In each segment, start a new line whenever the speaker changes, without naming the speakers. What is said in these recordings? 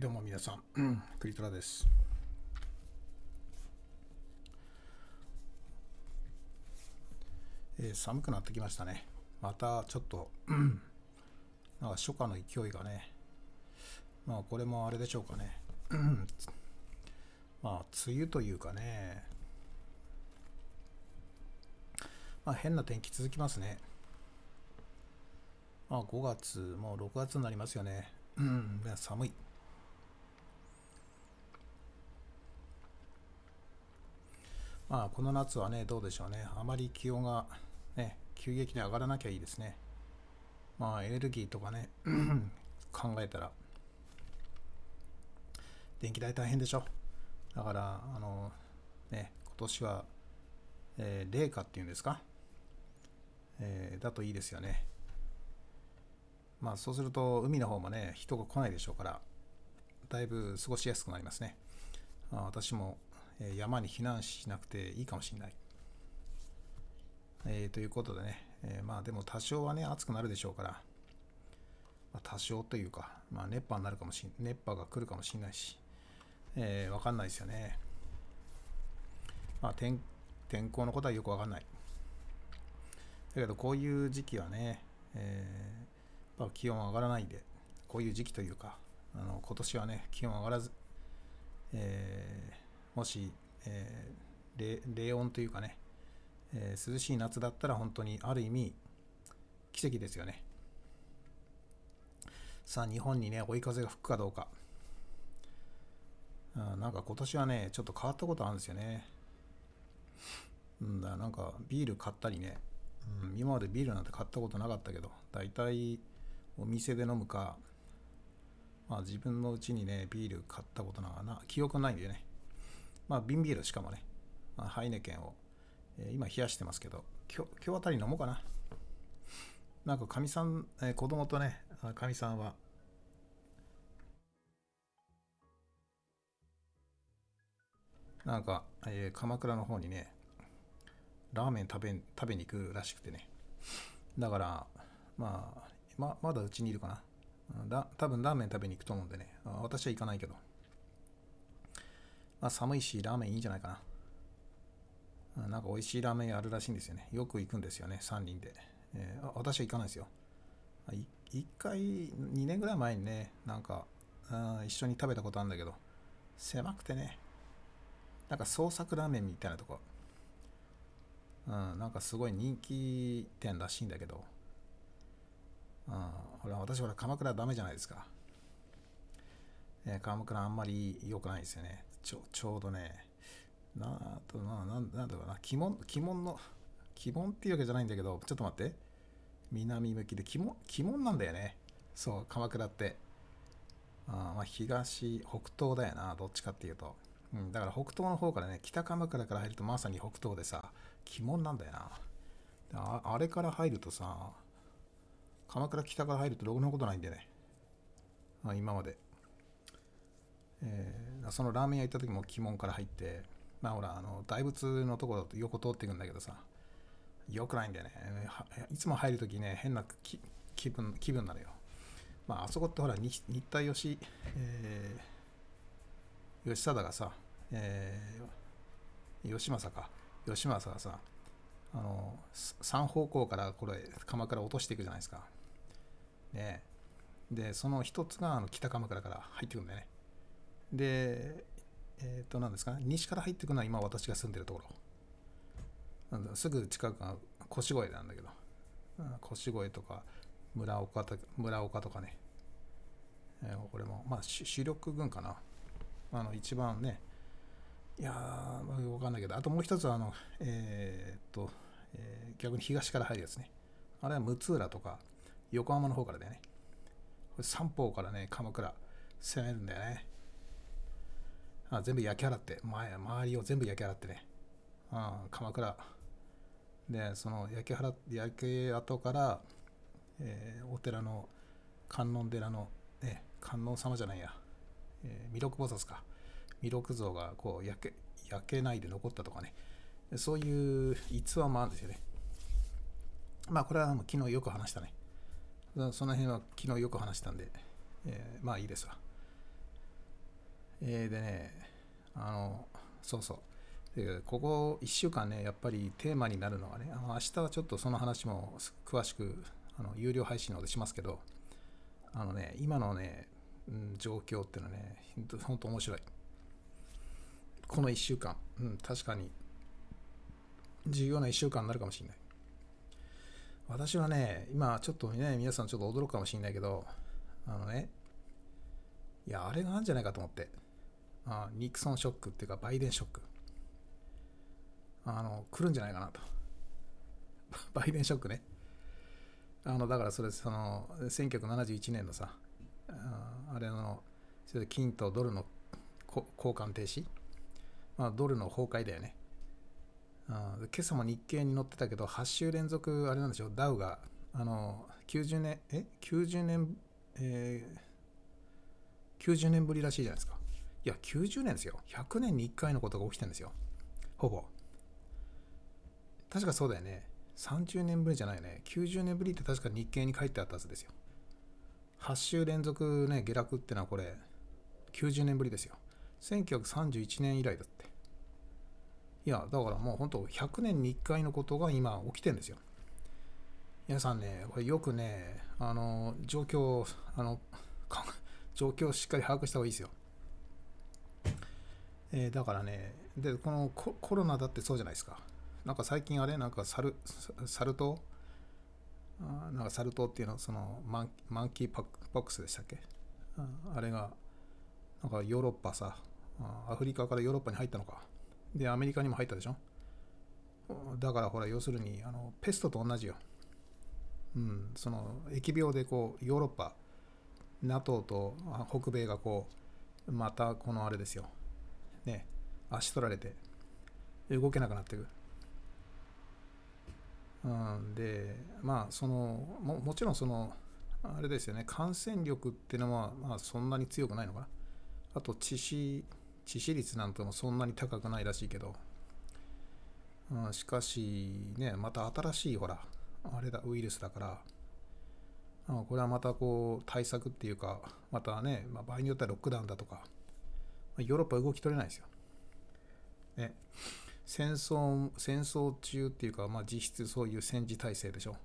どうも皆さん、うん、クリトラです。えー、寒くなってきましたね。またちょっと、うん、なんか初夏の勢いがね、まあこれもあれでしょうかね。まあ梅雨というかね、まあ変な天気続きますね。まあ5月、もう6月になりますよね。うん、寒い。まあ、この夏はね、どうでしょうね。あまり気温が、ね、急激に上がらなきゃいいですね。まあ、エネルギーとかね、考えたら、電気代大変でしょ。だから、あの、ね、今年は、えー、冷夏っていうんですか、えー、だといいですよね。まあ、そうすると、海の方もね、人が来ないでしょうから、だいぶ過ごしやすくなりますね。あ私も山に避難しなくていいかもしれない。えー、ということでね、えー、まあでも多少はね、暑くなるでしょうから、まあ、多少というか、まあ、熱波になるかもしん、熱波が来るかもしれないし、えー、わかんないですよね。まあ天、天候のことはよくわかんない。だけど、こういう時期はね、えー、ま、気温上がらないんで、こういう時期というか、あの今年はね、気温上がらず、えもし、えー、冷温というかね、えー、涼しい夏だったら本当にある意味奇跡ですよね。さあ日本にね追い風が吹くかどうか。あなんか今年はねちょっと変わったことあるんですよね。うんだなんかビール買ったりね、うん、今までビールなんて買ったことなかったけど大体お店で飲むかまあ自分のうちにねビール買ったことなんかな記憶ないんでねまあ、瓶ビールしかもね、まあ、ハイネケンを、えー、今冷やしてますけど、今日今日あたり飲もうかな。なんかかみさん、えー、子供とね、かみさんは、なんか、えー、鎌倉の方にね、ラーメン食べ食べに行くらしくてね。だから、まあ、ままだうちにいるかな。だ多分ラーメン食べに行くと思うんでね。私は行かないけど。まあ、寒いし、ラーメンいいんじゃないかな。なんか美味しいラーメンあるらしいんですよね。よく行くんですよね、3人で。えー、私は行かないですよ。1回、2年ぐらい前にね、なんか、一緒に食べたことあるんだけど、狭くてね、なんか創作ラーメンみたいなとこ、うん、なんかすごい人気店らしいんだけど、うん、ほら、私ほら、鎌倉ダメじゃないですか。えー、鎌倉あんまり良くないですよね。ちょちょうどね、なあとな、なんなんだろうな、鬼門、鬼門の、鬼門っていうわけじゃないんだけど、ちょっと待って。南向きで鬼門、鬼門なんだよね。そう、鎌倉って。あまあ、東、北東だよな、どっちかっていうと。うん、だから北東の方からね、北鎌倉から入るとまさに北東でさ、鬼門なんだよな。ああれから入るとさ、鎌倉北から入るとろくなことないんでね。あ今まで。えー、そのラーメン屋行った時も鬼門から入って、まあほら、あの大仏のところ横通っていくんだけどさ、よくないんだよね。いつも入るときね、変な気分気分なのよ。まあ、あそこってほら、日体吉、えー、吉貞がさ、えー、吉政か、吉政がさ、あの、3方向からこれ、鎌倉落としていくじゃないですか。ねで、その一つがあの北鎌倉から入ってくんだよね。で、えっ、ー、と、何ですかね、西から入ってくのは今私が住んでるところ。すぐ近くが越越なんだけど、越越とか村岡と村岡とかね、えー、これも、まあ、主力軍かな。あの、一番ね、いやー、わかんないけど、あともう一つは、あの、えー、っと、えー、逆に東から入るやつね。あれは六浦とか、横浜の方からだよね。これ三方からね、鎌倉攻めるんだよね。あ全部焼き払って、前、周りを全部焼き払ってね、あ鎌倉。で、その焼き払焼け跡から、えー、お寺の観音寺の、ね、観音様じゃないや、えー、弥勒菩薩か。弥勒像がこう焼け焼けないで残ったとかね、そういう逸話もあるんですよね。まあ、これはもう昨日よく話したね。その辺は昨日よく話したんで、えー、まあいいですわ。えー、でね、あの、そうそう。でここ1週間ね、やっぱりテーマになるのがね、あの明日はちょっとその話も詳しくあの有料配信のでしますけど、あのね、今のね、状況っていうのはね、本当面白い。この1週間、うん、確かに重要な1週間になるかもしれない。私はね、今ちょっとね、皆さんちょっと驚くかもしれないけど、あのね、いや、あれがあるんじゃないかと思って。あニクソンショックっていうか、バイデンショック。あの、来るんじゃないかなと。バイデンショックね。あの、だからそれ、その、1971年のさ、あれの、金とドルの交換停止。まあ、ドルの崩壊だよね。あ今朝も日経に載ってたけど、8週連続、あれなんでしょ？う、ダウが、あの、90年、え ?90 年、えー、90年ぶりらしいじゃないですか。いや、90年ですよ。100年に1回のことが起きてるんですよ。ほぼ。確かそうだよね。30年ぶりじゃないよね。90年ぶりって確か日経に書いてあったはずですよ。8週連続ね、下落ってのはこれ、90年ぶりですよ。1931年以来だって。いや、だからもう本当100年に1回のことが今起きてるんですよ。皆さんね、これよくね、あの、状況、あの、状況をしっかり把握した方がいいですよ。えー、だからね、で、このコロナだってそうじゃないですか。なんか最近あれ、なんかサル、サル痘？なんかサル痘っていうの？はそのマンマンキーパックスでしたっけ？あれが、なんかヨーロッパさ、アフリカからヨーロッパに入ったのか。で、アメリカにも入ったでしょ？だからほら、要するに、あのペストと同じよ。うん、その疫病でこう、ヨーロッパ、NATO と北米がこう、またこのあれですよ。ね、足取られて、動けなくなっていく。うん、で、まあ、そのも、もちろんその、あれですよね、感染力っていうのは、まあ、そんなに強くないのかな。あと、致死、致死率なんてもそんなに高くないらしいけど、うん、しかし、ね、また新しい、ほら、あれだ、ウイルスだから、これはまたこう対策っていうか、またね、まあ、場合によってはロックダウンだとか、ヨーロッパ動き取れないですよ。ね、戦争、戦争中っていうか、まあ、実質そういう戦時体制でしょ。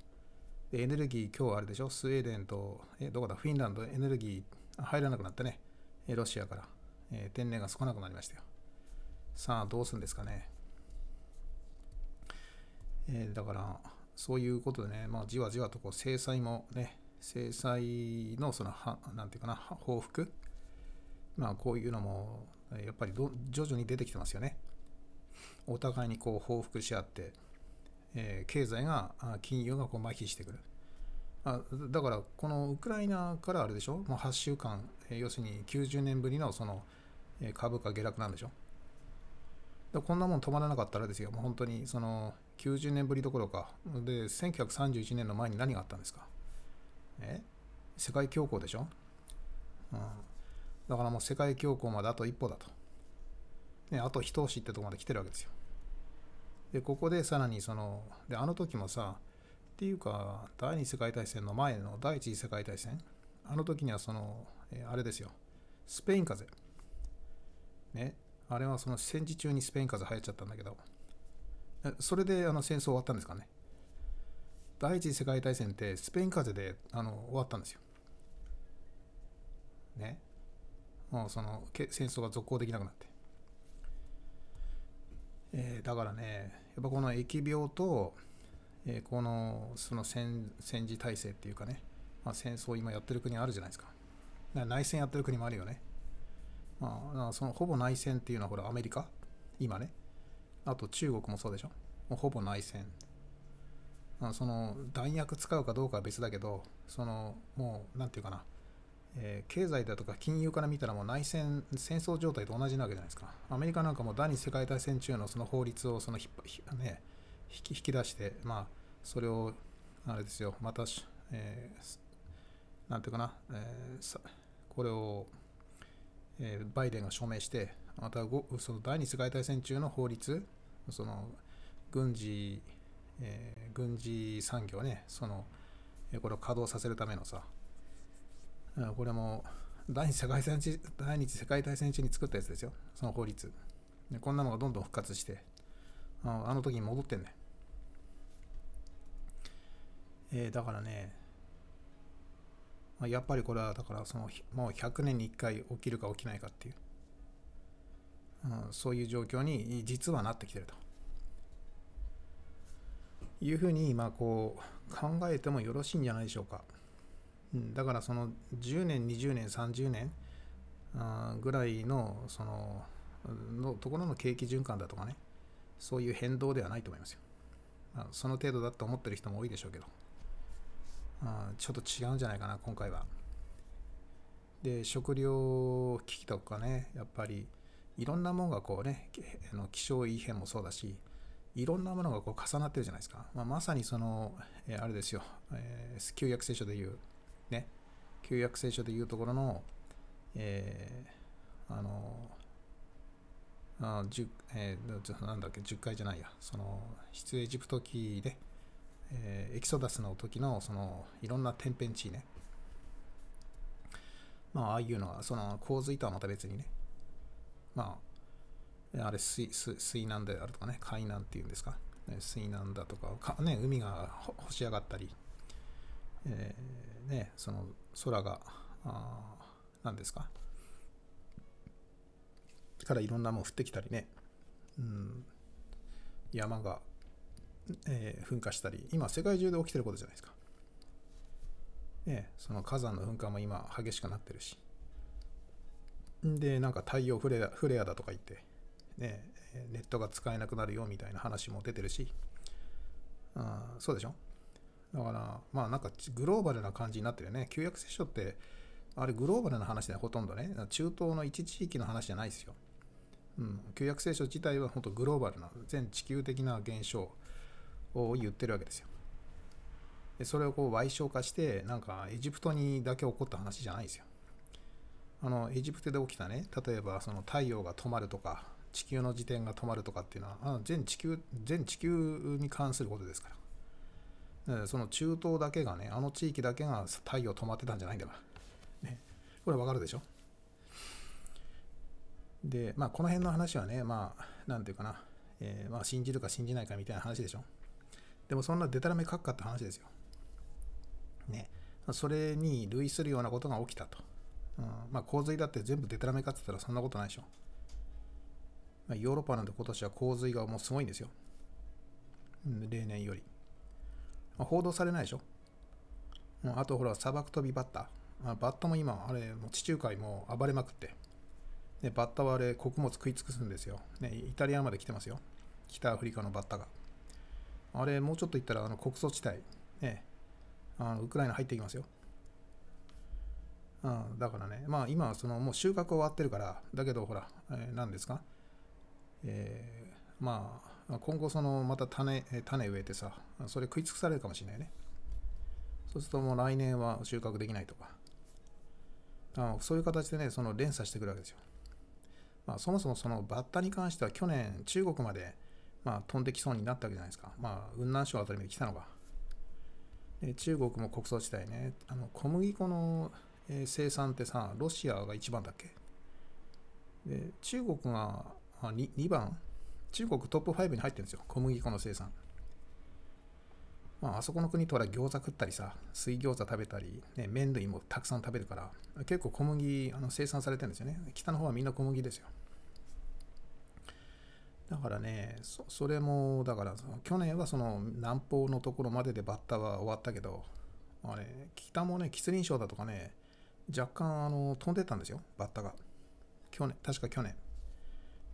でエネルギー、今日あれでしょ、スウェーデンと、え、どこだ、フィンランド、エネルギー入らなくなったね。ロシアから、え、天然ガス来なくなりましたよ。さあ、どうするんですかね。えー、だから、そういうことでね、まあ、じわじわとこう制裁もね、制裁のそのは、なんていうかな、報復まあこういうのもやっぱり徐々に出てきてますよね。お互いにこう報復し合って、えー、経済が、金融がこう麻痺してくる。あだからこのウクライナからあれでしょ、もう8週間、えー、要するに90年ぶりのその、えー、株価下落なんでしょ？こんなもん止まらなかったらですよ、もう本当にその90年ぶりどころか、で、1931年の前に何があったんですか？え？世界恐慌でしょ、うん、だからもう世界恐慌まであと一歩だと。ね、あと一押しってとこまで来てるわけですよ。で、ここでさらにその、で、あの時もさ、っていうか、第二次世界大戦の前の第一次世界大戦、あの時にはその、えあれですよ、スペイン風邪。ね、あれはその戦時中にスペイン風邪流行っちゃったんだけど、それであの戦争終わったんですかね。第一次世界大戦ってスペイン風邪であの終わったんですよ。ね。もうその戦争が続行できなくなって。えー、だからね、やっぱこの疫病と、えー、このその戦戦時体制っていうかね、まあ、戦争を今やってる国あるじゃないですか。か内戦やってる国もあるよね。まあ、そのほぼ内戦っていうのはほらアメリカ今ね。あと中国もそうでしょ。もうほぼ内戦。その弾薬使うかどうかは別だけど、そのもう、なんていうかな、えー、経済だとか金融から見たらもう内戦、戦争状態と同じなわけじゃないですか。アメリカなんかも第二次世界大戦中のその法律をそのひね、引き引き出して、まあ、それを、あれですよ、また、えー、なんていうかな、えー、これを、えー、バイデンが署名して、またその第二次世界大戦中の法律、その軍事、えー、軍事産業ね、その、これを稼働させるためのさ、これも第二次世界大戦第二次世界大戦中に作ったやつですよ、その法律。でこんなのがどんどん復活して、ああの時に戻ってんね。えー、だからね、やっぱりこれはだからそのもう100年に1回起きるか起きないかっていう、うん、そういう状況に実はなってきてるというふうに今こう考えてもよろしいんじゃないでしょうか、だからその10年20年30年ぐらいのそののところの景気循環だとかねそういう変動ではないと思いますよ、あ、その程度だと思ってる人も多いでしょうけどちょっと違うんじゃないかな、今回は。で、食料危機とかね、やっぱりいろんなものがこうね、気象異変もそうだし、いろんなものがこう重なってるじゃないですか。まあ、まさにその、え、あれですよ、えー、旧約聖書でいう、旧約聖書でいうところの、えー、あの、あ10えー、なんだっけ、10回じゃないや、その、出エジプト記で、えー、エキソダスの時のそのいろんな天変地異ね。まあ、ああいうのは、その洪水とはまた別にね。まあ、あれ水、水難であるとかね、海難っていうんですか。水難だとか、かね、海が干し上がったり、えー、ね、その空が、何ですか？からいろんなもん降ってきたりね、うん、山がえー、噴火したり、今世界中で起きてることじゃないですか。ね、その火山の噴火も今激しくなってるし。で、なんか太陽フレアフレアだとか言って、ね、ネットが使えなくなるよみたいな話も出てるし、あそうでしょ？だから、まあなんかグローバルな感じになってるよね。旧約聖書って、あれグローバルな話でほとんどね、中東の一地域の話じゃないですよ。うん、旧約聖書自体は本当グローバルな全地球的な現象を言ってるわけですよ。でそれをこう賠償化して、なんかエジプトにだけ起こった話じゃないですよ。あの、エジプトで起きたね、例えばその太陽が止まるとか、地球の自転が止まるとかっていうのは、あの全地球、全地球に関することですから。その中東だけがね、あの地域だけが太陽止まってたんじゃないんだから。ね、これわかるでしょ？で、まあ、この辺の話はね、まあ、なんていうかな、えー、まあ、信じるか信じないかみたいな話でしょ？でもそんなデタラメ書くかって話ですよ。ね。それに類するようなことが起きたと。うん、まあ洪水だって全部デタラメかって言ったらそんなことないでしょ。まあ、ヨーロッパなんて今年は洪水がもうすごいんですよ。例年より。報道されないでしょ。あとほら、砂漠飛びバッタ。あ、バッタも今、あれ、もう地中海も暴れまくって。ね、バッタはあれ、穀物食い尽くすんですよ。ね、イタリアまで来てますよ。北アフリカのバッタが。あれ、もうちょっと行ったら、あの、穀倉地帯、ね、あのウクライナ入っていきますよ。うん、だからね、まあ今はそのもう収穫終わってるから、だけどほら、えー、何ですか、えー、まあ今後そのまた種種植えてさ、それ食い尽くされるかもしれないね。そうするともう来年は収穫できないとか。あそういう形でね、その連鎖してくるわけですよ。まあそもそもそのバッタに関しては去年中国までまあ、飛んできそうになったわけじゃないですか。まあ、雲南省あたりまで来たのが。で中国も国葬地帯ね、あの小麦粉の、生産ってさ、ロシアが1番だっけ？で中国が 2, 2番中国トップ5に入ってるんですよ。小麦粉の生産。まあ、あそこの国とは餃子食ったりさ、水餃子食べたり、ね、麺類もたくさん食べるから、結構小麦あの生産されてるんですよね。北の方はみんな小麦ですよ。だからねそ、それも、だから去年はその南方のところまででバッタは終わったけど、あれ、北もね、吉林省だとかね、若干あの飛んでたんですよ、バッタが。去年、確か去年。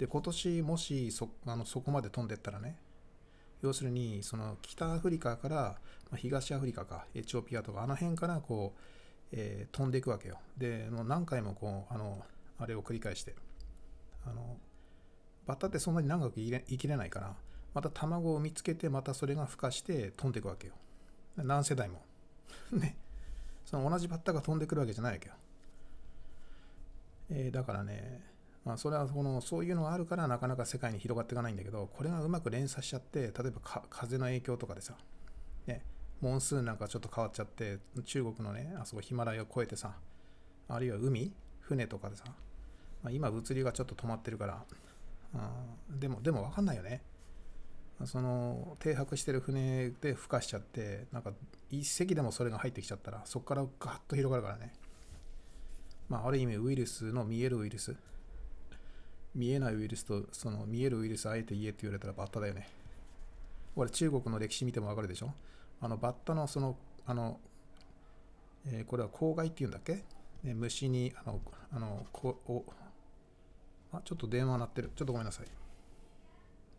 で、今年もしそあのそこまで飛んでったらね、要するに、その北アフリカから、ま、東アフリカか、エチオピアとか、あの辺からこう、えー、飛んでいくわけよ。で、もう何回もこう、あの、あれを繰り返して、あの、バッタってそんなに長く生きれないから、また卵を見つけて、またそれが孵化して飛んでいくわけよ。何世代も。ね。その同じバッタが飛んでくるわけじゃないわけよ。えー、だからね、まあ、それはこのそういうのがあるからなかなか世界に広がっていかないんだけど、これがうまく連鎖しちゃって、例えば風の影響とかでさ、ね、モンスーンなんかちょっと変わっちゃって、中国のね、あそこヒマラヤを越えてさ、あるいは海、船とかでさ、まあ、今物流がちょっと止まってるから、うん、でもでも分かんないよね。その停泊してる船で孵化しちゃってなんか一隻でもそれが入ってきちゃったらそこからガッと広がるからね。まあある意味ウイルスの見えるウイルス見えないウイルスとその見えるウイルスあえて言えって言われたらバッタだよね。俺中国の歴史見てもわかるでしょ？あのバッタのそのあの、えーこれは公害っていうんだっけ、ね、虫にあのあのこおあちょっと電話鳴ってる。ちょっとごめんなさい。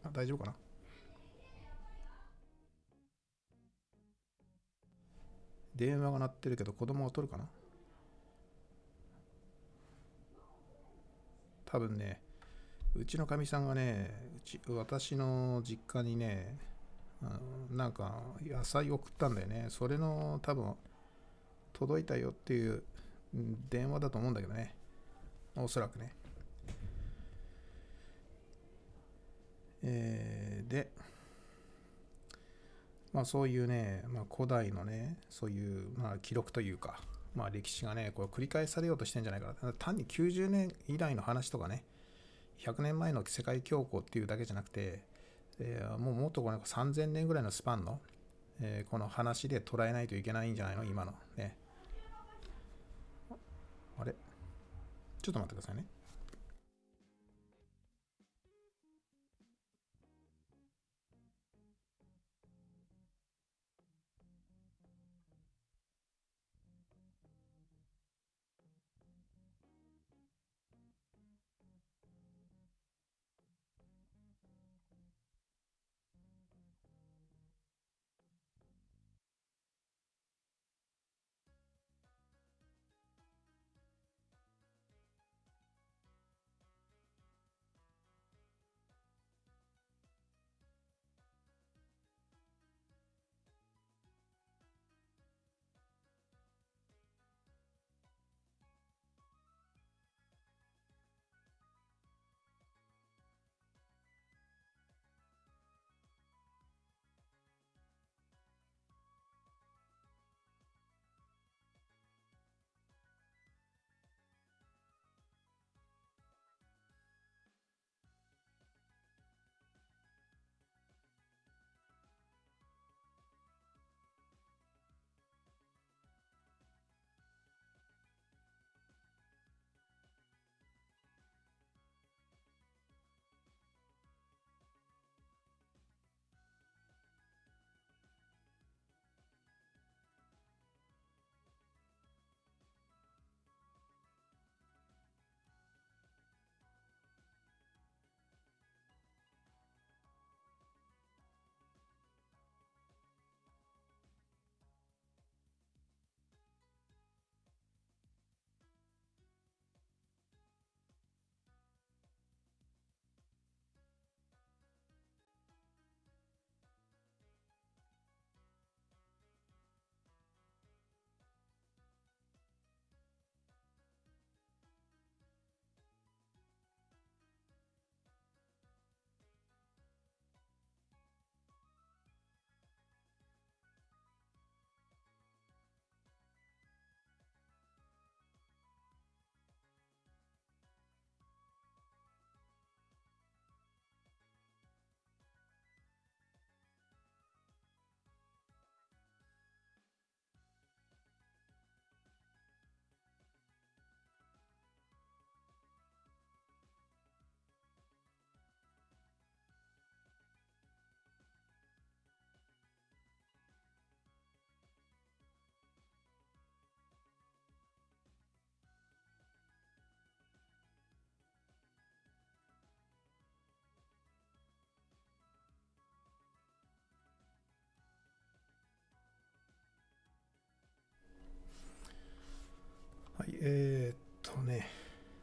あ大丈夫かな？電話が鳴ってるけど子供が取るかな？多分ねうちのかみさんがねうち私の実家にねうんなんか野菜送ったんだよね。それの多分届いたよっていう電話だと思うんだけどね。おそらくね。えーでまあそういうね、まあ、古代のねそういう、まあ、記録というか、まあ、歴史がねこう繰り返されようとしてんじゃないかな。単に90年以来の話とかね100年前の世界恐慌っていうだけじゃなくて、えーもうもっとこう3000年ぐらいのスパンの、えーこの話で捉えないといけないんじゃないの？今の。ね。あれ？ちょっと待ってくださいね。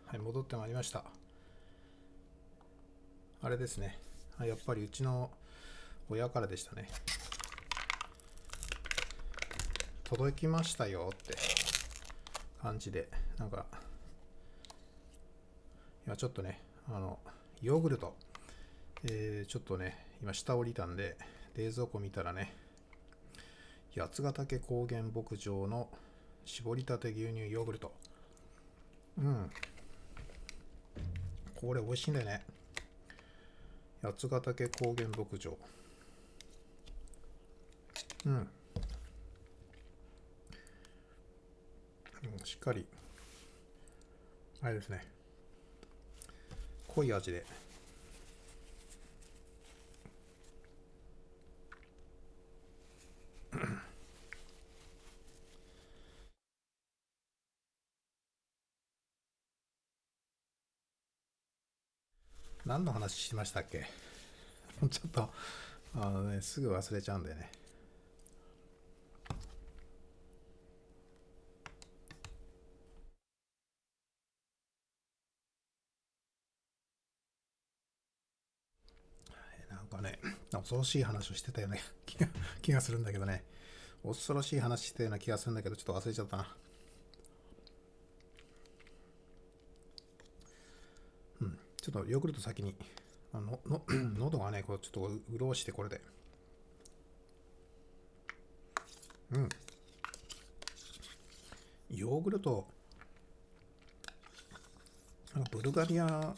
はい、戻ってまいりました。あれですね、やっぱりうちの親からでしたね。届きましたよって感じで、なんか、今ちょっとね、あの、ヨーグルト、えーちょっとね、今下降りたんで、冷蔵庫見たらね、八ヶ岳高原牧場の絞りたて牛乳ヨーグルト。うんこれ美味しいんだよね。八ヶ岳高原牧場。うん、しっかり。あれですね。濃い味で。何の話しましたっけ？ちょっとあのねすぐ忘れちゃうんだよね。なんかね恐ろしい話をしてたような気が気がするんだけどね。恐ろしい話してたような気がするんだけどちょっと忘れちゃったな。ちょっとヨーグルト先に、のの 喉がね、こうちょっと潤してこれで。うん。ヨーグルト、ブルガリア、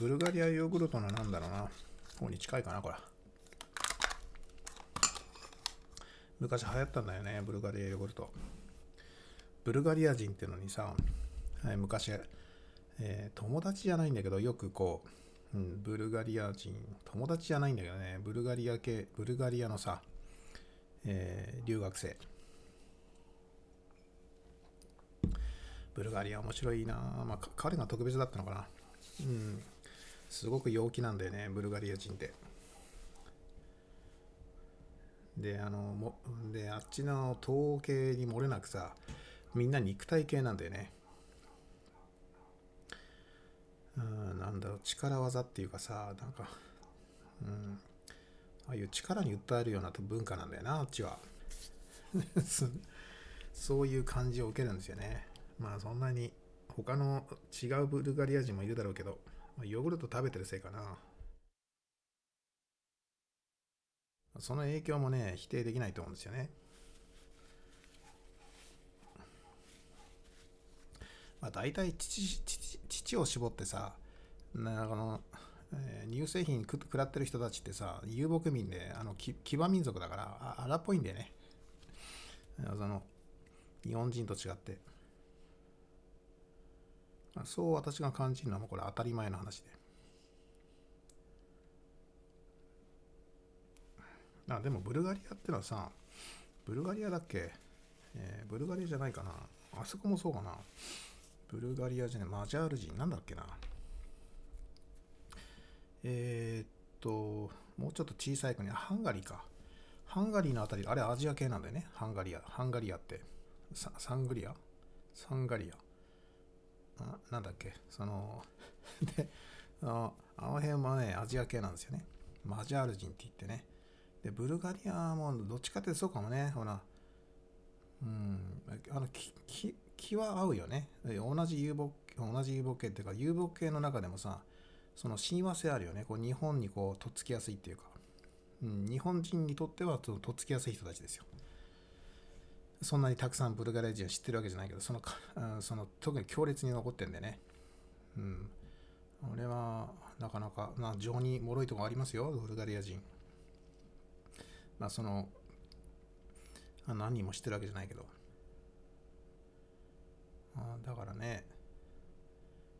ブルガリアヨーグルトのなんだろうな、方に近いかな、これ。昔流行ったんだよね、ブルガリアヨーグルト。ブルガリア人ってのにさ、はい昔、えー、友達じゃないんだけど、よくこう、うん、ブルガリア人、友達じゃないんだけどね、ブルガリア系、ブルガリアのさ、えー、留学生。ブルガリア面白いなまあ、彼が特別だったのかな。うん。すごく陽気なんだよね、ブルガリア人って。で、あの、もで、あっちの統計に漏れなくさ、みんな肉体系なんだよね。うん、なんだろう、力技っていうかさ、なんか、うん、ああいう力に訴えるような文化なんだよな、あっちは。そういう感じを受けるんですよね。まあそんなに他の違うブルガリア人もいるだろうけど、ま、ヨーグルト食べてるせいかな。その影響もね、否定できないと思うんですよね。まあ、大体父父を絞ってさなんかの、えー、乳製品食らってる人たちってさ遊牧民であの騎馬民族だから荒っぽいんだよね。その日本人と違って。そう私が感じるのはこれ当たり前の話で。あでもブルガリアってのはさブルガリアだっけ、えー、ブルガリアじゃないかな。あそこもそうかな。ブルガリアじゃない、マジャール人、なんだっけな。えー、っと、もうちょっと小さい国、ハンガリーか。ハンガリーのあたり、あれアジア系なんだよね。ハンガリア。ハンガリアって。ササングリア？サンガリア。あ、なんだっけ？その で、あのあの辺もね、アジア系なんですよね。マジャール人って言ってね。で、ブルガリアもどっちかってそうかもね。ほら、うん、あの、き、き、気は合うよね。同じ遊牧、同じ遊牧系っていうか、遊牧系の中でもさ、その親和性あるよね。こう日本にこう、とっつきやすいっていうか、うん、日本人にとってはとっつきやすい人たちですよ。そんなにたくさんブルガリア人を知ってるわけじゃないけど、そのその特に強烈に残ってんでね。うん。俺は、なかなか、まあ、情に脆いとこありますよ、ブルガリア人。まあ、その、何人も知ってるわけじゃないけど。だからね。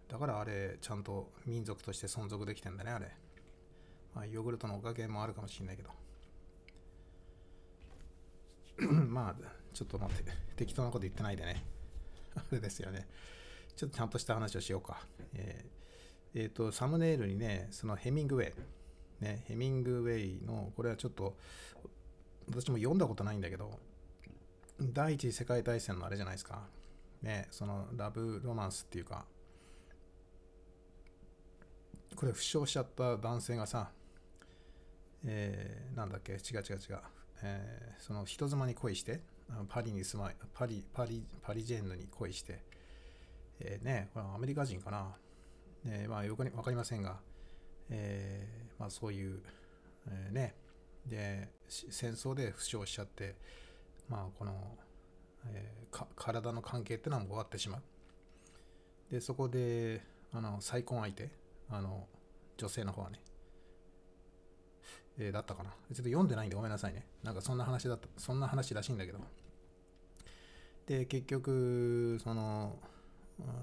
だからあれちゃんと民族として存続できてんだねあれ、まあ、ヨーグルトのおかげもあるかもしれないけど。まあちょっと待って。適当なこと言ってないでね。あれですよね。ちょっとちゃんとした話をしようか。えー、えー、とサムネイルにねそのヘミングウェイ。ねヘミングウェイのこれはちょっと私も読んだことないんだけど第一次世界大戦のあれじゃないですか。ね、そのラブロマンスっていうか、これ負傷しちゃった男性がさ、えー、なんだっけ、違う違う違う、えー、その人妻に恋して、パリに住まい、パリ、パリ、パリジェンヌに恋して、えー、ね、これアメリカ人かな、えー、まあよくわかりませんが、えー、まあそういう、えー、ね、で、戦争で負傷しちゃって、まあこの、えー、体の関係っていうのはもう終わってしまう。で、そこで、あの、再婚相手、あの、女性の方はね、えー、だったかな。ちょっと読んでないんでごめんなさいね。なんかそんな話だった、そんな話らしいんだけど。で、結局、その、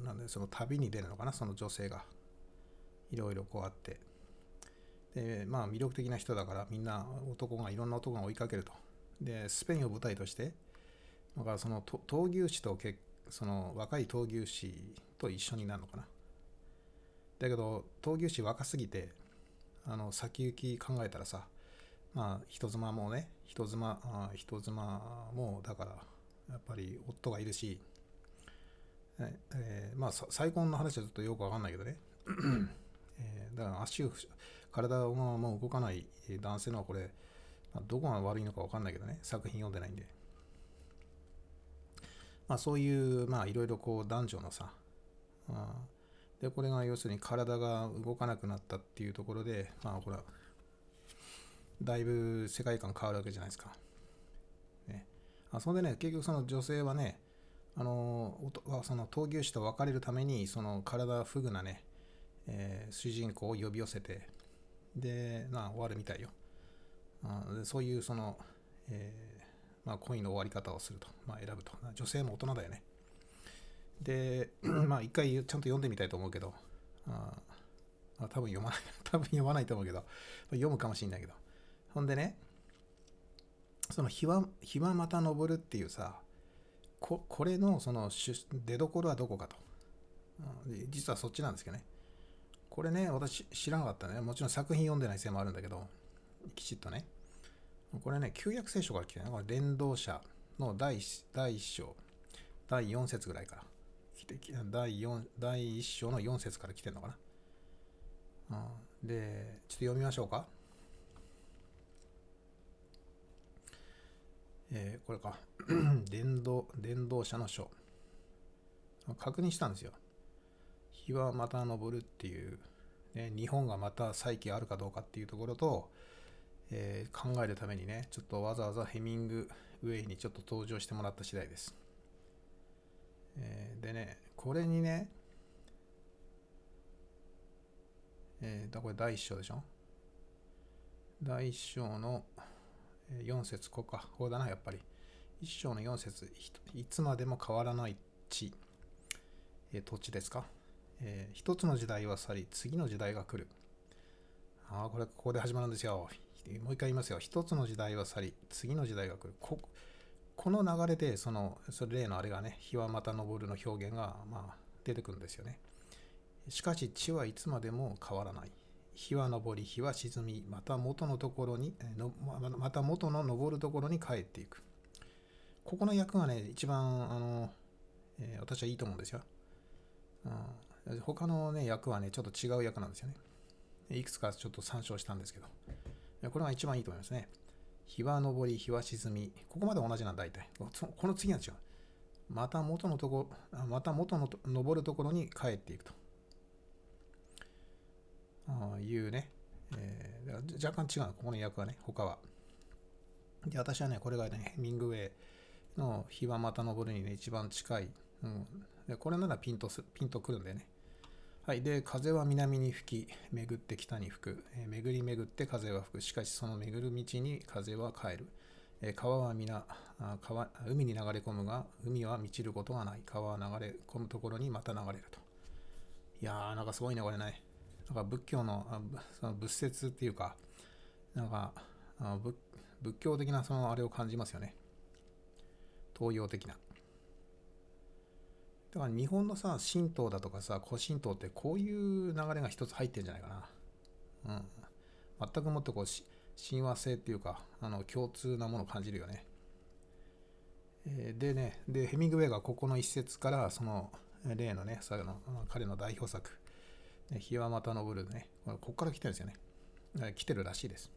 なんで、その旅に出るのかな、その女性が。いろいろこうあって。で、まあ魅力的な人だから、みんな男が、いろんな男が追いかけると。で、スペインを舞台として、だからその闘牛士と結その若い闘牛士と一緒になるのかな。だけど、闘牛士若すぎて、あの先行き考えたらさ、まあ、人妻もね、人妻、あ人妻も、だから、やっぱり夫がいるし、えー、まあ、再婚の話はちょっとよくわかんないけどね。えー、だから足を、体がもう動かない男性のはこれ、まあ、どこが悪いのかわかんないけどね、作品読んでないんで。まあ、そういう、まあ、いろいろこう男女のさ、うん、で、これが要するに体が動かなくなったっていうところで、まあ、ほら、だいぶ世界観変わるわけじゃないですか。ね。あそんでね、結局その女性はね、あの、その闘牛士と別れるために、その体不具なね、えー、主人公を呼び寄せて、で、まあ、終わるみたいよ。あでそういうその、えーまあ、恋の終わり方をすると、まあ、選ぶと。女性も大人だよね。で、まあ、一回ちゃんと読んでみたいと思うけど、ああ多分読まない、多分読まないと思うけど、読むかもしれないけど。ほんでね、その日は、日はまた昇るっていうさ、ここれのその出どころはどこかと、実はそっちなんですけどね。これね、私知らなかったね。もちろん作品読んでないせいもあるんだけど、きちっとね。これね、旧約聖書から来てるね。これ、伝道者の第第1章、第4節ぐらいから、第4第1章の4節から来てるのかな。うん、で、ちょっと読みましょうか。えー、これか。伝道、伝道者の書。確認したんですよ。日はまた昇るっていう、ね、日本がまた再起あるかどうかっていうところと、えー、考えるためにね、ちょっとわざわざヘミングウェイにちょっと登場してもらった次第です。えー、でね、これにね、えー、これ第1章でしょ？第1章の4節ここか。ここだな、やっぱり。1章の4節いつまでも変わらない地、え、土地ですか？えー、一つの時代は去り、次の時代が来る。ああ、これここで始まるんですよ。もう一回言いますよ。一つの時代は去り、次の時代が来る。ここの流れで、その、それ例のあれがね、日はまた昇るの表現が、まあ、出てくるんですよね。しかし、地はいつまでも変わらない。日は昇り、日は沈み、また元のところに、のまた元の昇るところに帰っていく。ここの役がね、一番、あの、えー、私はいいと思うんですよ。うん、他のね、役はね、ちょっと違う役なんですよね。いくつかちょっと参照したんですけど。これが一番いいと思いますね。日は昇り、日は沈み。ここまで同じなんだ、大体。この次は違う。また元のとこ、また元のと昇るところに帰っていくと。ああいうね、えー、若干違う、ここの役はね、他は。で、私はね、これがね、ヘミングウェイの日はまた昇るにね、一番近い。うん、でこれならピンとす、ピンとくるんでね。はい。で、風は南に吹き、巡って北に吹く。えー、巡り巡って風は吹く。しかし、その巡る道に風は帰る。えー、川は皆川、海に流れ込むが、海は満ちることがない。川は流れ込むところにまた流れると。いやー、なんかすごいね、これね。なんか仏教のあその仏説っていうか、なんかあ仏仏教的なそのあれを感じますよね。東洋的な。だから日本のさ、神道だとかさ、古神道ってこういう流れが一つ入ってんじゃないかな。うん。全くもってこう、親和性っていうか、あの、共通なものを感じるよね。えー、でね、で、ヘミングウェイがここの一節から、その、例のね、その彼の代表作、日はまた昇るね、ここから来てるんですよね。来てるらしいです。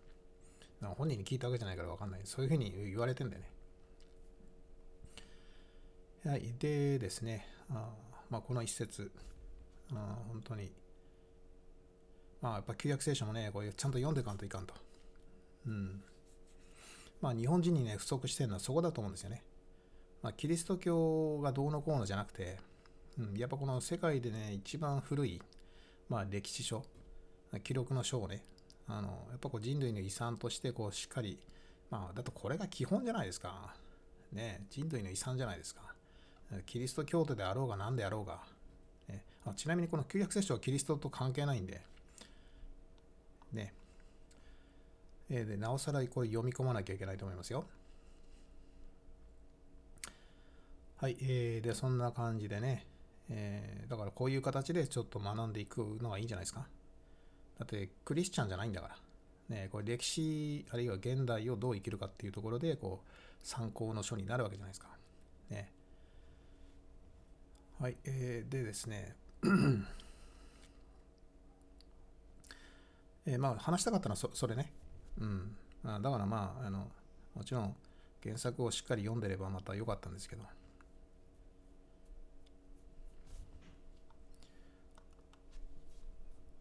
本人に聞いたわけじゃないから分かんない。そういうふうに言われてんだよね。はい。でですね、あまあ、この一節、あ本当に、まあ、やっぱ旧約聖書もね、これちゃんと読んでいかんといかんと。うん。まあ、日本人にね、不足してるのはそこだと思うんですよね。まあ、キリスト教がどうのこうのじゃなくて、うん、やっぱこの世界でね、一番古い、まあ、歴史書、記録の書をね、あのやっぱこう人類の遺産としてこうしっかり、まあ、だとこれが基本じゃないですか。ね、人類の遺産じゃないですか。キリスト教徒であろうが何であろうが。ね、あちなみにこの旧約聖書はキリストと関係ないんで、ね。え、で、なおさらこれ読み込まなきゃいけないと思いますよ。はい、えー、で、そんな感じでね、えー、だからこういう形でちょっと学んでいくのがいいんじゃないですか。だってクリスチャンじゃないんだから。ね、これ歴史あるいは現代をどう生きるかっていうところでこう参考の書になるわけじゃないですか。ね。はい、えー、でですね、えー、まあ話したかったのはそそれね。うん。だからまああの、もちろん原作をしっかり読んでればまた良かったんですけど。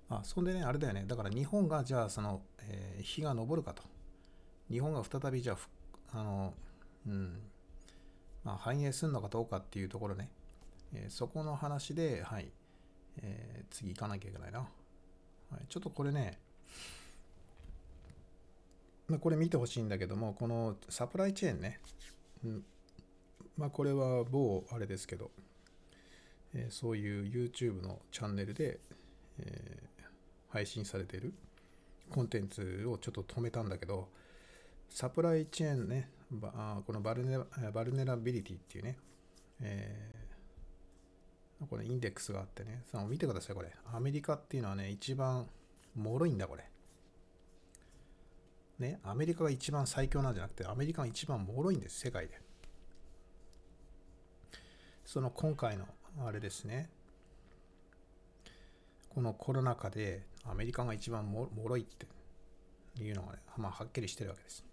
あ、そんでね、あれだよね。だから日本がじゃあその、えー、日が昇るかと。日本が再びじゃあ、あの、うん、まあ、反映するのかどうかっていうところね。えー、そこの話で、はい、えー、次行かなきゃいけないな。はい、ちょっとこれね、まあ、これ見てほしいんだけども、このサプライチェーンね、うん、まあ、これは某あれですけど、えー、そういう YouTube のチャンネルで、えー、配信されているコンテンツをちょっと止めたんだけど、サプライチェーンね、このバルネバルネラビリティっていうね、え、これインデックスがあってね、その見てください、これ。アメリカっていうのはね、一番脆いんだ、これ。ね、アメリカが一番最強なんじゃなくて、アメリカが一番脆いんです、世界で。その今回のあれですね、このコロナ禍でアメリカが一番もろいっていうのがね、まあ、はっきりしてるわけです。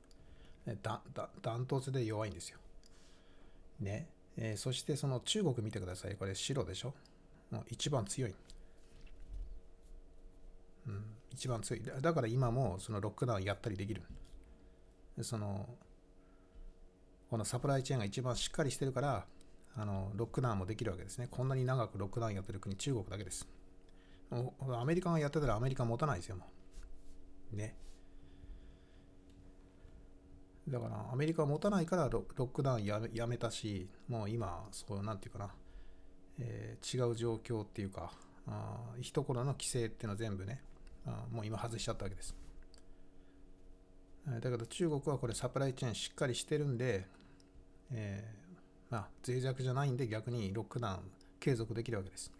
だだダントツで弱いんですよ。ね。えー、そしてその中国見てください。これ白でしょ？もう一番強い。うん、一番強い。だから今もそのロックダウンやったりできる。その、このサプライチェーンが一番しっかりしてるから、あのロックダウンもできるわけですね。こんなに長くロックダウンやってる国、中国だけです。アメリカがやってたらアメリカ持たないですよ、もう。ね。だからアメリカは持たないからロックダウンやめたし、もう今、そうなんていうかな、えー、違う状況っていうか、あ一頃の規制っていうのは全部ね、あもう今外しちゃったわけです。だけど中国はこれサプライチェーンしっかりしてるんで、えー、まあ脆弱じゃないんで逆にロックダウン継続できるわけです。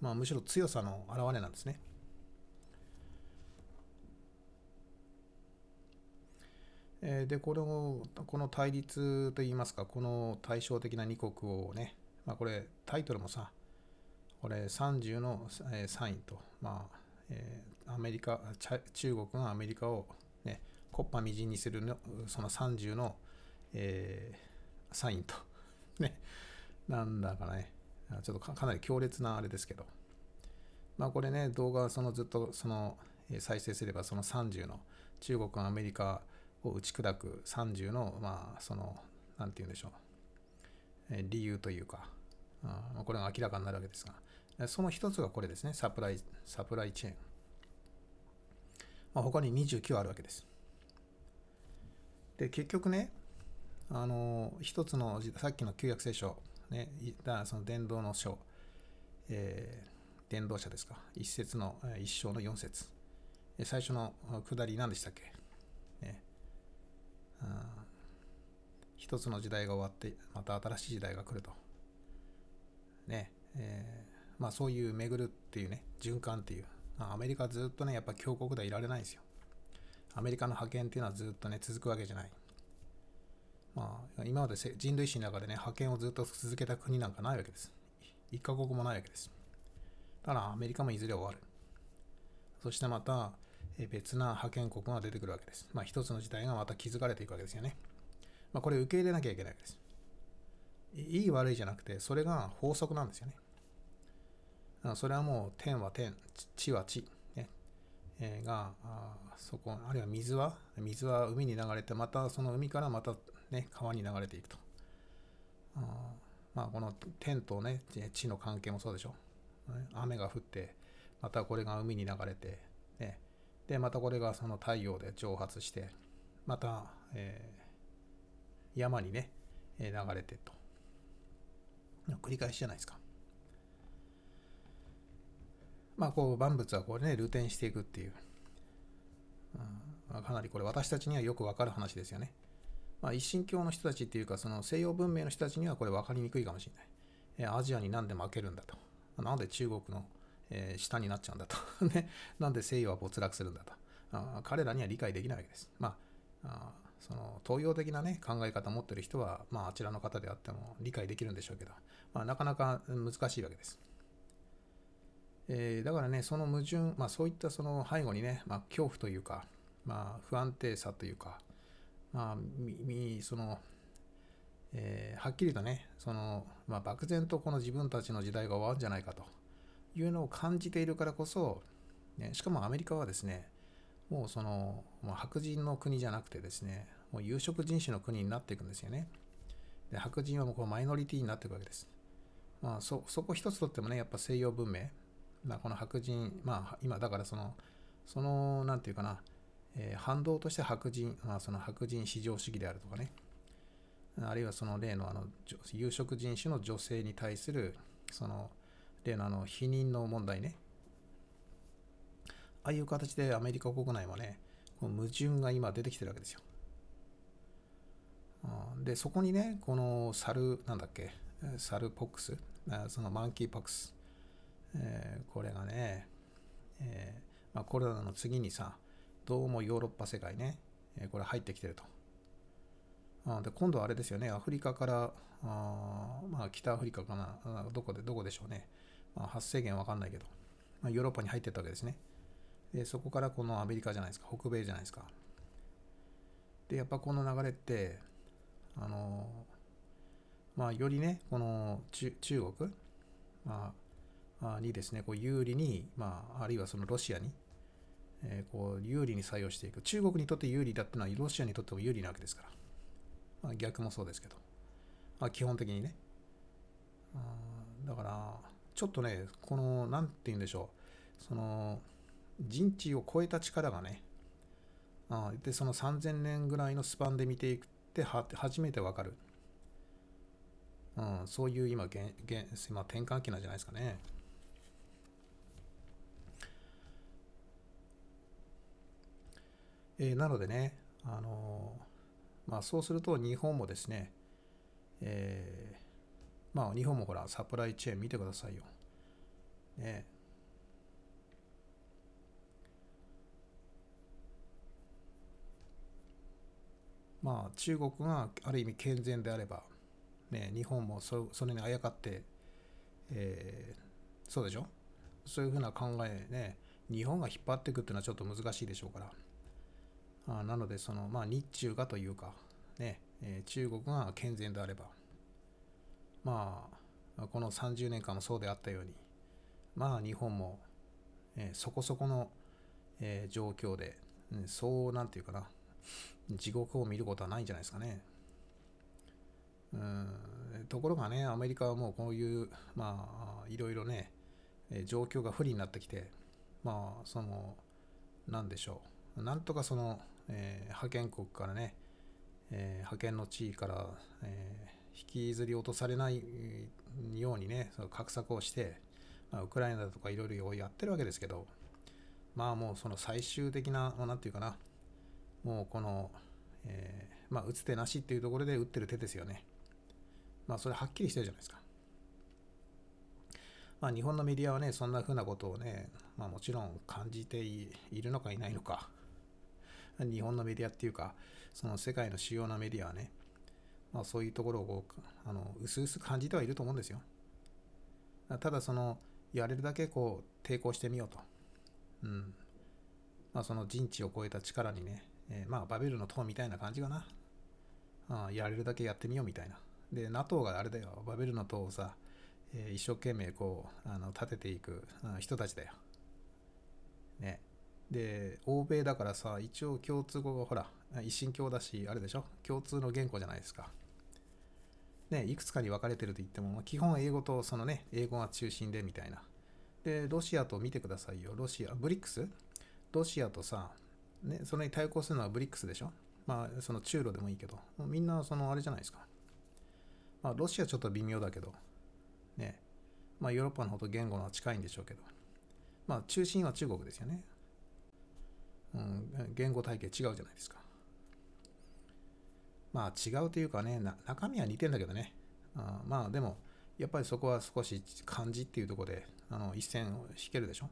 まあむしろ強さの表れなんですね。で、この、この対立といいますか、この対照的な2国をね、まあこれタイトルもさ、これ30の3位と、まあ、えー、アメリカ、中国がアメリカをね、コッパみじんにするの、その30の、えー、サインと、ね、なんだかね、ちょっとかなり強烈なあれですけど、まあこれね、動画そのずっとその再生すればその30の中国、アメリカ、を打ち砕く30の、まあ、その、なんて言うんでしょう、え理由というか、あこれが明らかになるわけですが、その一つがこれですね、サプライ、サプライチェーン。まあ、他に29あるわけです。で、結局ね、あの、一つの、さっきの旧約聖書、ね、だその伝道の書、えー、伝道者ですか、一節の、一章の四節。最初の下り何でしたっけ？一つの時代が終わってまた新しい時代が来ると。ね。えー、まあそういう巡るっていうね循環っていう、まあ、アメリカずっとねやっぱ強国ではいられないんですよ。アメリカの覇権っていうのはずっとね続くわけじゃない。まあ今まで人類史の中でね覇権をずっと続けた国なんかないわけです。一カ国もないわけです。ただアメリカもいずれ終わる。そしてまた別な覇権国が出てくるわけです。まあ、一つの時代がまた築かれていくわけですよね。まあ、これ受け入れなきゃいけないわけです。いい悪いじゃなくて、それが法則なんですよね。それはもう天は天、地は地、ねえー、があそこ、あるいは水は、水は海に流れて、またその海からまた、ね、川に流れていくと。あまあ、この天とね、地の関係もそうでしょ。雨が降って、またこれが海に流れて、ね、で、またこれがその太陽で蒸発して、また、えー、山にね、流れてと。繰り返しじゃないですか。まあ、こう、万物はこれね、流転していくっていう。うん、かなりこれ私たちにはよくわかる話ですよね。まあ、一神教の人たちっていうか、その西洋文明の人たちにはこれ分かりにくいかもしれない。アジアになんで負けるんだと。なんで中国の、えー、下になっちゃうんだと。ね、なんで西洋は没落するんだと。あ彼らには理解できないわけです。まあ、あその東洋的な、ね、考え方を持ってる人は、まあ、あちらの方であっても理解できるんでしょうけど、まあ、なかなか難しいわけです。えー、だからね、その矛盾、まあ、そういったその背後にね、まあ、恐怖というか、まあ、不安定さというか、まあ、みその、えー、はっきりとね、その、まあ、漠然とこの自分たちの時代が終わるんじゃないかというのを感じているからこそ、ね、しかもアメリカはですね、もうその、まあ、白人の国じゃなくてですね、もう有色人種の国になっていくんですよね。で白人はもうこうマイノリティになっていくわけです。まあ、そそこ一つとってもね、やっぱ西洋文明、まあ、この白人、まあ、今だからその、その、なんていうかな、えー、反動として白人、まあ、その白人至上主義であるとかね、あるいはその例のあの有色人種の女性に対する、その例のあの否認の問題ね、ああいう形でアメリカ国内もね、この矛盾が今出てきてるわけですよ。で、そこにね、このサル、なんだっけ、サルポックス、そのマンキーポックス、えー、これがね、えーまあ、コロナの次にさ、どうもヨーロッパ世界ね、えー、これ入ってきてると。あで今度はあれですよね、アフリカから、あまあ、北アフリカかな、どこで、どこでしょうね。まあ、発生源わかんないけど、まあ、ヨーロッパに入ってったわけですね。で、そこからこのアメリカじゃないですか、北米じゃないですか。で、やっぱこの流れって、あのまあ、よりね、この中国、まあ、にですね、こう有利に、まあ、あるいはそのロシアに、えー、こう有利に作用していく。中国にとって有利だってのはロシアにとっても有利なわけですから。まあ、逆もそうですけど。まあ、基本的にね。だから、ちょっとね、この、なんて言うんでしょう。その、人知を超えた力がね、あで、その3000年ぐらいのスパンで見ていくっては初めてわかる。うん、そういう今、現現まあ、転換期なんじゃないですかね。えー、なのでね、あのー、まあ、そうすると日本もですね、えー、まあ日本もほらサプライチェーン見てくださいよ。ね。まあ中国がある意味健全であれば、ね、日本もそそれにあやかって、えー、そうでしょ？そういうふうな考えね、日本が引っ張っていくっていうのはちょっと難しいでしょうから。あなので、その、まあ、日中がというか、ね、えー、中国が健全であれば、まあ、この30年間もそうであったように、まあ、日本も、えー、そこそこの、えー、状況で、うん、そう、なんていうかな、地獄を見ることはないんじゃないですかね。うんところがね、アメリカはもうこういう、まあ、いろいろね、状況が不利になってきて、まあ、その、なんでしょう。なんとかその、えー、覇権国からね、えー、覇権の地位から、え、引きずり落とされないようにね、その画策をして、まあ、ウクライナだとかいろいろやってるわけですけど、まあもうその最終的な、まあ、なんていうかな、もうこの、えー、まあ打つ手なしっていうところで打ってる手ですよね。まあそれはっきりしてるじゃないですか。まあ日本のメディアはね、そんな風なことをね、まあもちろん感じているのかいないのか、日本のメディアっていうか、その世界の主要なメディアはね、まあ、そういうところをあの薄々感じてはいると思うんですよ。ただそのやれるだけこう抵抗してみようと。うんまあ、その人知を超えた力にね、えー、まあバベルの塔みたいな感じかな。あやれるだけやってみようみたいな。で、NATO があれだよ、バベルの塔をさ、えー、一生懸命こうあの立てていく人たちだよ。ね。で、欧米だからさ、一応共通語がほら、一神教だし、あれでしょ？共通の言語じゃないですか。ね、いくつかに分かれてると言っても、基本英語とそのね、英語が中心でみたいな。で、ロシアと見てくださいよ。ロシア、ブリックス？ロシアとさ、ね、それに対抗するのはブリックスでしょ？まあ、その中ロでもいいけど、みんなそのあれじゃないですか。まあ、ロシアちょっと微妙だけど、ね、まあ、ヨーロッパの方と言語が近いんでしょうけど、まあ、中心は中国ですよね。うん、言語体系違うじゃないですか。まあ違うというかね、中身は似てんだけどね。あまあでも、やっぱりそこは少し漢字っていうとこであの一線を引けるでしょ。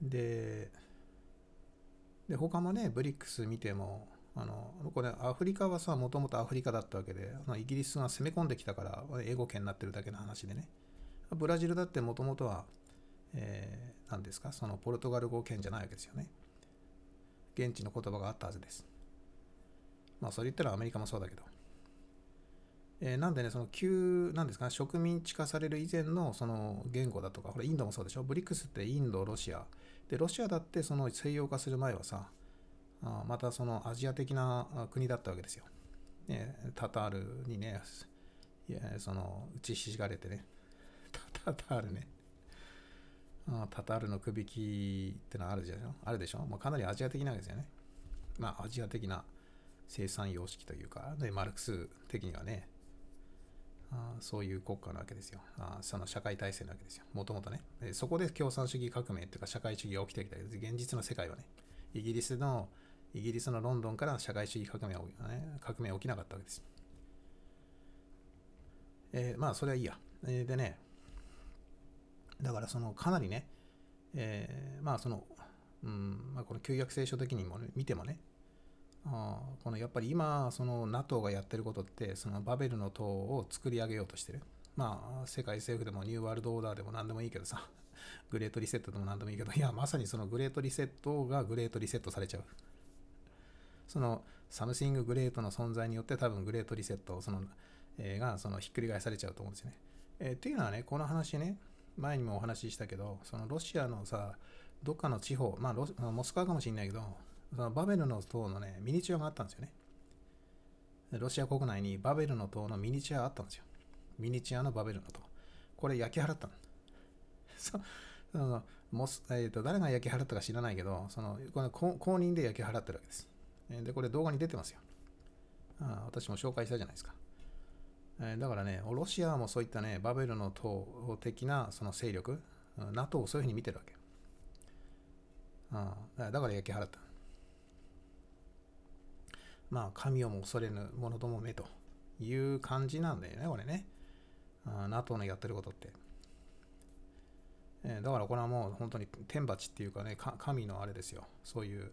で、で他もね、ブリックス見ても、あのこれアフリカはさ、もともとアフリカだったわけで、イギリスが攻め込んできたから英語圏になってるだけの話でね。ブラジルだってもともとは、えー、何ですか、そのポルトガル語圏じゃないわけですよね。現地の言葉があったはずです。まあ、それ言ったらアメリカもそうだけど。えー、なんでね、その旧、なんですか、植民地化される以前のその言語だとか、これインドもそうでしょ？ブリックスってインド、ロシア。で、ロシアだってその西洋化する前はさ、あまたそのアジア的な国だったわけですよ。ね、タタールにね、いやその打ちひしがれてね、タタールね、あタタールの首引きってのはあるじゃんあるでしょ？まあ、かなりアジア的なわけですよね。まあ、アジア的な生産様式というか、でマルクス的にはね、あそういう国家なわけですよあ。その社会体制なわけですよ。もともとね。そこで共産主義革命っていうか社会主義が起きてきた現実の世界はね、イギリスの、イギリスのロンドンから社会主義革命は、ね、革命起きなかったわけです。えー、まあ、それはいいや。えー、でね、だからそのかなりね、えー、まあその、うんまあ、この旧約聖書的にも、ね、見てもね、このやっぱり今その NATO がやってることってそのバベルの塔を作り上げようとしてる。まあ世界政府でも New World Order でも何でもいいけどさ。 Great Reset でも何でもいいけど。いやまさにその Great Reset が Great Reset されちゃう。その Something Great の存在によって多分 Great Reset その、えー、がそのひっくり返されちゃうと思うんですよね、えー、っていうのはねこの話ね前にもお話ししたけどそのロシアのさどっかの地方まあモスクワかもしれないけどそのバベルの塔のね、ミニチュアがあったんですよね。ロシア国内にバベルの塔のミニチュアあったんですよ。ミニチュアのバベルの塔。これ焼き払ったの。そのモスえーと、誰が焼き払ったか知らないけど、そのこの公認で焼き払ってるわけです。で、これ動画に出てますよ。あ私も紹介したじゃないですか。えー、だからね、ロシアもそういったね、バベルの塔的なその勢力、NATO をそういうふうに見てるわけ。あだから焼き払った。まあ、神をも恐れぬ者どもめという感じなんだよね、これね。NATO のやってることって。えー、だからこれはもう本当に天罰っていうかね、か神のあれですよ。そういう、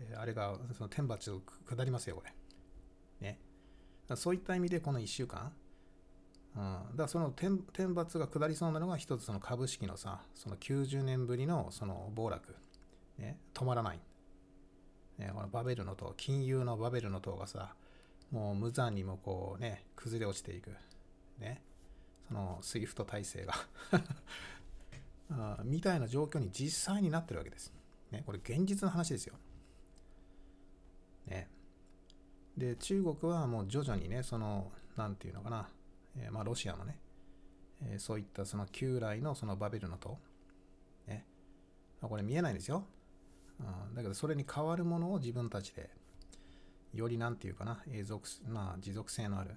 えー、あれが、その天罰を下りますよ、これ。ね。そういった意味でこの1週間、うん、だからその天天罰が下りそうなのが一つその株式のさ、その90年ぶりのその暴落、ね、止まらない。ね、このバベルの塔、金融のバベルの塔がさ、もう無残にもこうね、崩れ落ちていく。ね。その SWIFT 体制が あみたいな状況に実際になってるわけです。ね、これ現実の話ですよ。ね。で、中国はもう徐々にね、その、なんていうのかな、えー、まあロシアのね、えー、そういったその旧来のそのバベルの塔、ね。これ見えないんですよ。うん、だけどそれに代わるものを自分たちでよりなんていうかな、永続まあ、持続性のある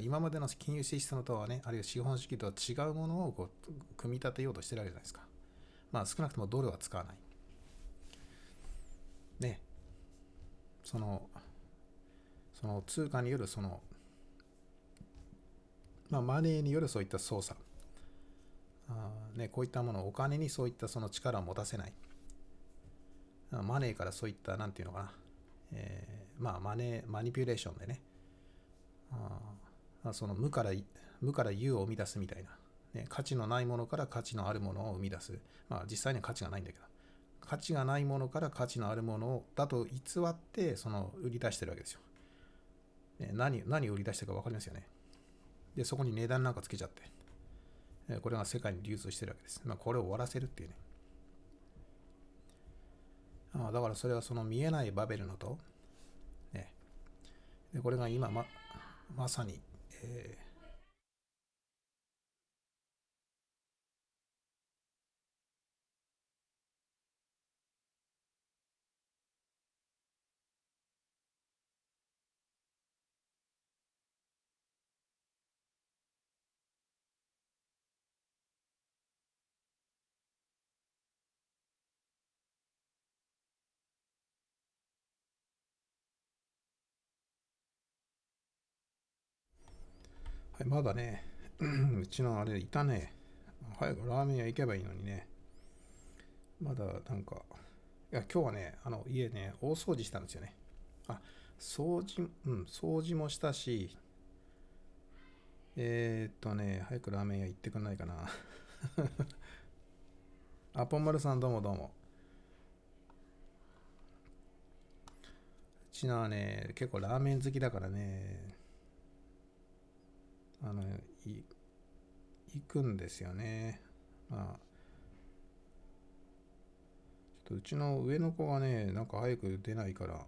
今までの金融システムとはね、あるいは資本主義とは違うものをこう組み立てようとしてるわけじゃないですか。まあ少なくともドルは使わない。ね。その、その通貨によるその、まあマネーによるそういった操作。あね、こういったもの、お金にそういったその力を持たせない。マネーからそういった、なんていうのかな、えー、まあ、マネー、マニピュレーションでね、あその無から、無から有を生み出すみたいな、ね、価値のないものから価値のあるものを生み出す。まあ、実際には価値がないんだけど、価値がないものから価値のあるものだと偽って、その売り出してるわけですよ。ね、何、何を売り出してるか分かりますよね。で、そこに値段なんかつけちゃって、これが世界に流通してるわけです。まあ、これを終わらせるっていうね。あだからそれはその見えないバベルの塔。ね。で、これが今、ま、まさに、えはい、まだね、うちのあれいたね。早くラーメン屋行けばいいのにね。まだなんか、いや、今日はね、あの家ね、大掃除したんですよね。あ、掃除、うん、掃除もしたし、えー、っとね、早くラーメン屋行ってくんないかな。あ、ポンマルさんどうもどうも。うちのはね、結構ラーメン好きだからね、あの行くんですよね。まあちょっとうちの上の子がねなんか早く出ないから。